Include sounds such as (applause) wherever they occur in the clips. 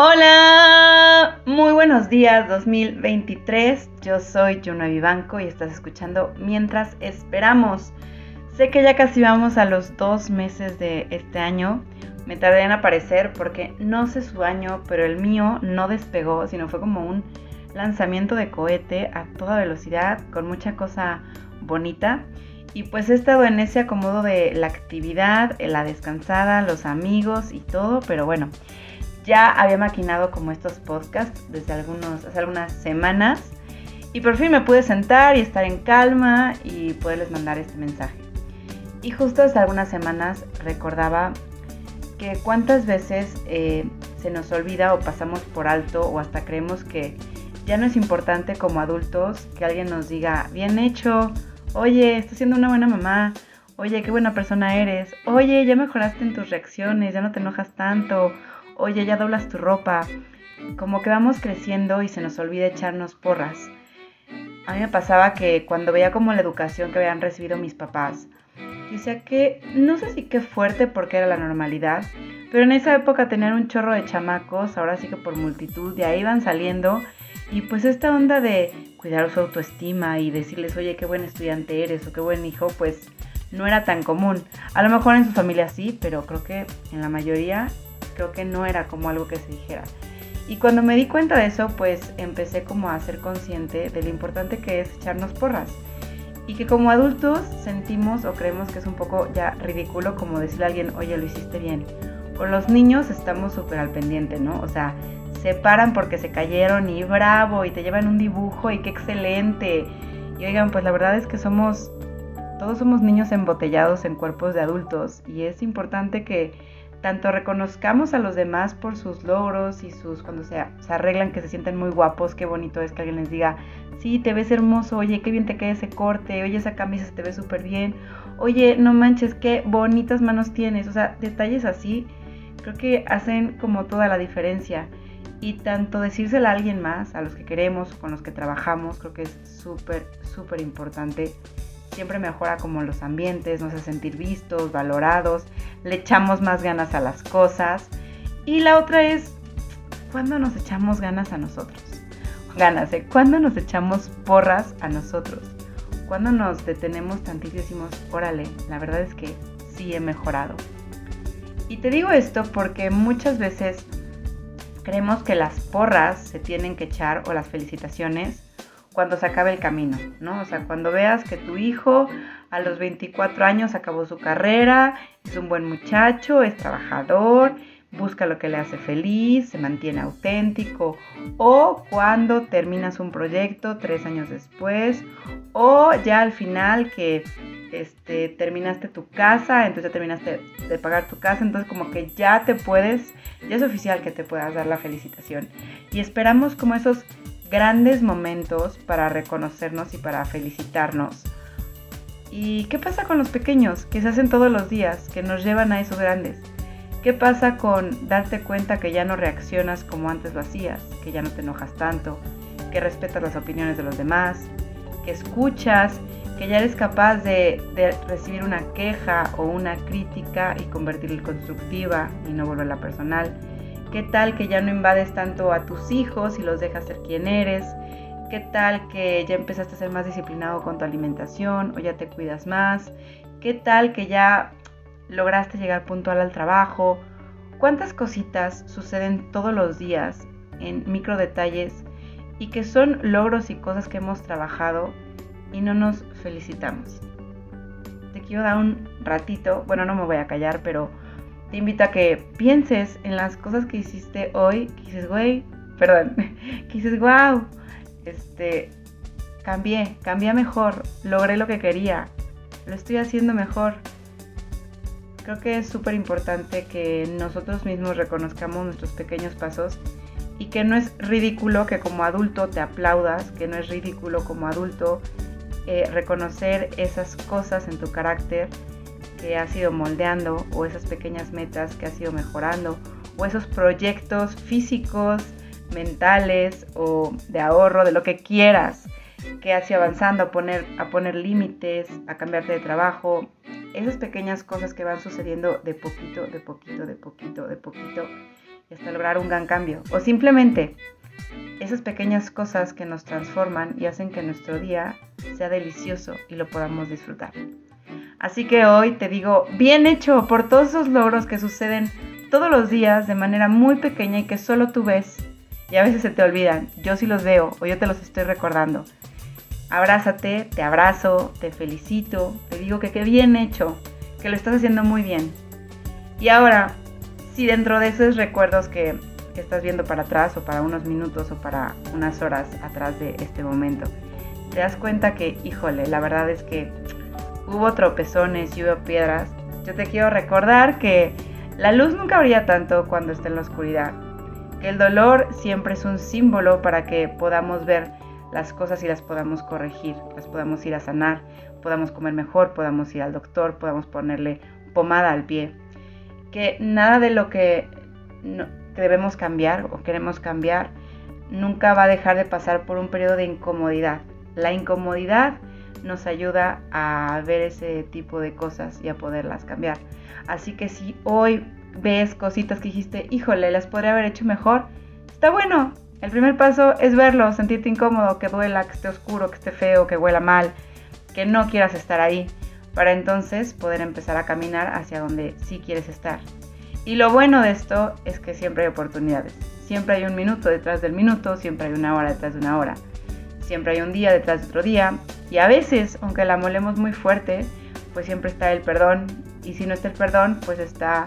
Hola, muy buenos días 2023. Yo soy Juno Vivanco y estás escuchando Mientras Esperamos. Sé que ya casi vamos a los dos meses de este año. Me tardé en aparecer porque no sé su año, pero el mío no despegó, sino fue como un lanzamiento de cohete a toda velocidad, con mucha cosa bonita. Y pues he estado en ese acomodo de la actividad, la descansada, los amigos y todo, pero bueno, ya había maquinado como estos podcasts desde algunos, hace algunas semanas y por fin me pude sentar y estar en calma y poderles mandar este mensaje. Y justo hace algunas semanas recordaba que cuántas veces eh, se nos olvida o pasamos por alto o hasta creemos que ya no es importante como adultos que alguien nos diga, bien hecho, oye, estás siendo una buena mamá, oye, qué buena persona eres, oye, ya mejoraste en tus reacciones, ya no te enojas tanto, oye, ya doblas tu ropa. Como que vamos creciendo y se nos olvida echarnos porras. A mí me pasaba que cuando veía como la educación que habían recibido mis papás, decía que no sé si qué fuerte porque era la normalidad, pero en esa época tenían un chorro de chamacos, ahora sí que por multitud, de ahí iban saliendo. Y pues esta onda de cuidar su autoestima y decirles, oye, qué buen estudiante eres o qué buen hijo, pues no era tan común. A lo mejor en su familia sí, pero creo que en la mayoría creo que no era como algo que se dijera. Y cuando me di cuenta de eso, pues empecé como a ser consciente de lo importante que es echarnos porras. Y que como adultos sentimos o creemos que es un poco ya ridículo como decirle a alguien, oye, lo hiciste bien. Con los niños estamos súper al pendiente, ¿no? O sea, se paran porque se cayeron y bravo, y te llevan un dibujo y qué excelente. Y oigan, pues la verdad es que somos, todos somos niños embotellados en cuerpos de adultos y es importante que tanto reconozcamos a los demás por sus logros y sus, cuando se, se, arreglan, que se sienten muy guapos, qué bonito es que alguien les diga, sí, te ves hermoso, oye, qué bien te queda ese corte, oye, esa camisa se te ve súper bien, oye, no manches, qué bonitas manos tienes, o sea, detalles así, creo que hacen como toda la diferencia. Y tanto decírselo a alguien más, a los que queremos, con los que trabajamos, creo que es súper, súper importante siempre mejora como los ambientes, nos hace sentir vistos, valorados, le echamos más ganas a las cosas. Y la otra es, ¿cuándo nos echamos ganas a nosotros? Ganas, ¿eh? ¿Cuándo nos echamos porras a nosotros? ¿Cuándo nos detenemos tantito órale, la verdad es que sí he mejorado? Y te digo esto porque muchas veces creemos que las porras se tienen que echar o las felicitaciones cuando se acabe el camino, ¿no? O sea, cuando veas que tu hijo a los 24 años acabó su carrera, es un buen muchacho, es trabajador, busca lo que le hace feliz, se mantiene auténtico, o cuando terminas un proyecto tres años después, o ya al final que este, terminaste tu casa, entonces ya terminaste de pagar tu casa, entonces como que ya te puedes, ya es oficial que te puedas dar la felicitación. Y esperamos como esos grandes momentos para reconocernos y para felicitarnos. ¿Y qué pasa con los pequeños que se hacen todos los días, que nos llevan a esos grandes? ¿Qué pasa con darte cuenta que ya no reaccionas como antes lo hacías, que ya no te enojas tanto, que respetas las opiniones de los demás, que escuchas, que ya eres capaz de, recibir una queja o una crítica y convertirla en constructiva y no volverla personal? ¿Qué tal que ya no invades tanto a tus hijos y los dejas ser quien eres? ¿Qué tal que ya empezaste a ser más disciplinado con tu alimentación o ya te cuidas más? ¿Qué tal que ya lograste llegar puntual al trabajo? ¿Cuántas cositas suceden todos los días en micro detalles y que son logros y cosas que hemos trabajado y no nos felicitamos? Te quiero dar un ratito, bueno, no me voy a callar, pero te invito a que pienses en las cosas que hiciste hoy, que dices, güey, perdón, (laughs) que dices, wow, este, cambié, cambié mejor, logré lo que quería, lo estoy haciendo mejor. Creo que es súper importante que nosotros mismos reconozcamos nuestros pequeños pasos y que no es ridículo que como adulto te aplaudas, que no es ridículo como adulto eh, reconocer esas cosas en tu carácter que has ido moldeando o esas pequeñas metas que has ido mejorando o esos proyectos físicos, mentales o de ahorro, de lo que quieras que has ido avanzando, a poner, a poner límites, a cambiarte de trabajo, esas pequeñas cosas que van sucediendo de poquito, de poquito, de poquito, de poquito hasta lograr un gran cambio. O simplemente esas pequeñas cosas que nos transforman y hacen que nuestro día sea delicioso y lo podamos disfrutar. Así que hoy te digo, bien hecho por todos esos logros que suceden todos los días de manera muy pequeña y que solo tú ves y a veces se te olvidan. Yo sí los veo o yo te los estoy recordando. Abrázate, te abrazo, te felicito, te digo que qué bien hecho, que lo estás haciendo muy bien. Y ahora, si dentro de esos recuerdos que, estás viendo para atrás o para unos minutos o para unas horas atrás de este momento, te das cuenta que, híjole, la verdad es que hubo tropezones y hubo piedras, yo te quiero recordar que la luz nunca brilla tanto cuando está en la oscuridad, que el dolor siempre es un símbolo para que podamos ver las cosas y las podamos corregir, las podamos ir a sanar, podamos comer mejor, podamos ir al doctor, podamos ponerle pomada al pie. Que nada de lo que, que debemos cambiar o queremos cambiar nunca va a dejar de pasar por un periodo de incomodidad. La incomodidad nos ayuda a ver ese tipo de cosas y a poderlas cambiar. Así que si hoy ves cositas que dijiste, híjole, las podría haber hecho mejor, está bueno. El primer paso es verlo, sentirte incómodo, que duela, que esté oscuro, que esté feo, que huela mal, que no quieras estar ahí, para entonces poder empezar a caminar hacia donde sí quieres estar. Y lo bueno de esto es que siempre hay oportunidades. Siempre hay un minuto detrás del minuto, siempre hay una hora detrás de una hora. Siempre hay un día detrás de otro día. Y a veces, aunque la molemos muy fuerte, pues siempre está el perdón. Y si no está el perdón, pues está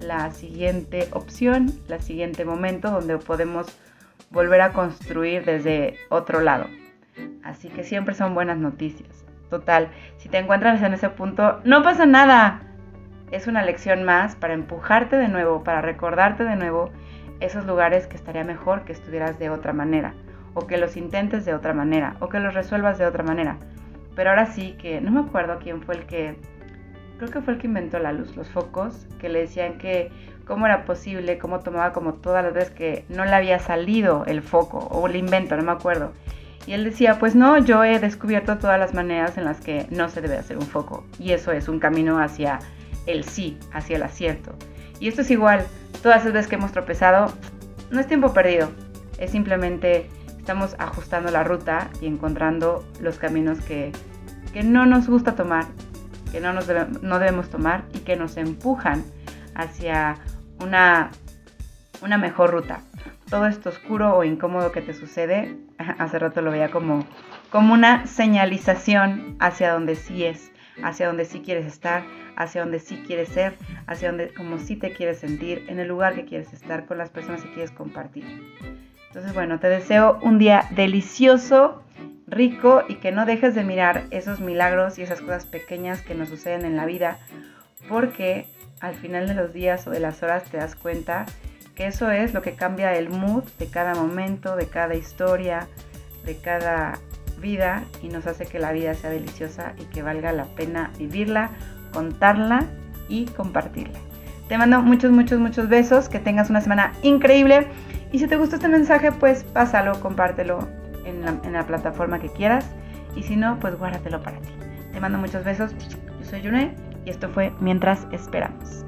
la siguiente opción, la siguiente momento donde podemos volver a construir desde otro lado. Así que siempre son buenas noticias. Total, si te encuentras en ese punto, no pasa nada. Es una lección más para empujarte de nuevo, para recordarte de nuevo esos lugares que estaría mejor que estuvieras de otra manera, o que los intentes de otra manera, o que los resuelvas de otra manera. Pero ahora sí que no me acuerdo quién fue el que creo que fue el que inventó la luz, los focos, que le decían que cómo era posible, cómo tomaba como todas las veces que no le había salido el foco o el invento, no me acuerdo. Y él decía, pues no, yo he descubierto todas las maneras en las que no se debe hacer un foco. Y eso es un camino hacia el sí, hacia el acierto. Y esto es igual, todas las veces que hemos tropezado, no es tiempo perdido, es simplemente estamos ajustando la ruta y encontrando los caminos que, que no nos gusta tomar que no, nos no debemos tomar y que nos empujan hacia una, una mejor ruta. Todo esto oscuro o incómodo que te sucede, (laughs) hace rato lo veía como, como una señalización hacia donde sí es, hacia donde sí quieres estar, hacia donde sí quieres ser, hacia donde como sí te quieres sentir, en el lugar que quieres estar, con las personas que quieres compartir. Entonces, bueno, te deseo un día delicioso rico y que no dejes de mirar esos milagros y esas cosas pequeñas que nos suceden en la vida, porque al final de los días o de las horas te das cuenta que eso es lo que cambia el mood de cada momento, de cada historia, de cada vida y nos hace que la vida sea deliciosa y que valga la pena vivirla, contarla y compartirla. Te mando muchos, muchos, muchos besos, que tengas una semana increíble y si te gustó este mensaje, pues pásalo, compártelo en la, plataforma que quieras. Y si no, pues guárdatelo para ti. Te mando muchos besos. Yo soy Yune y esto fue Mientras Esperamos.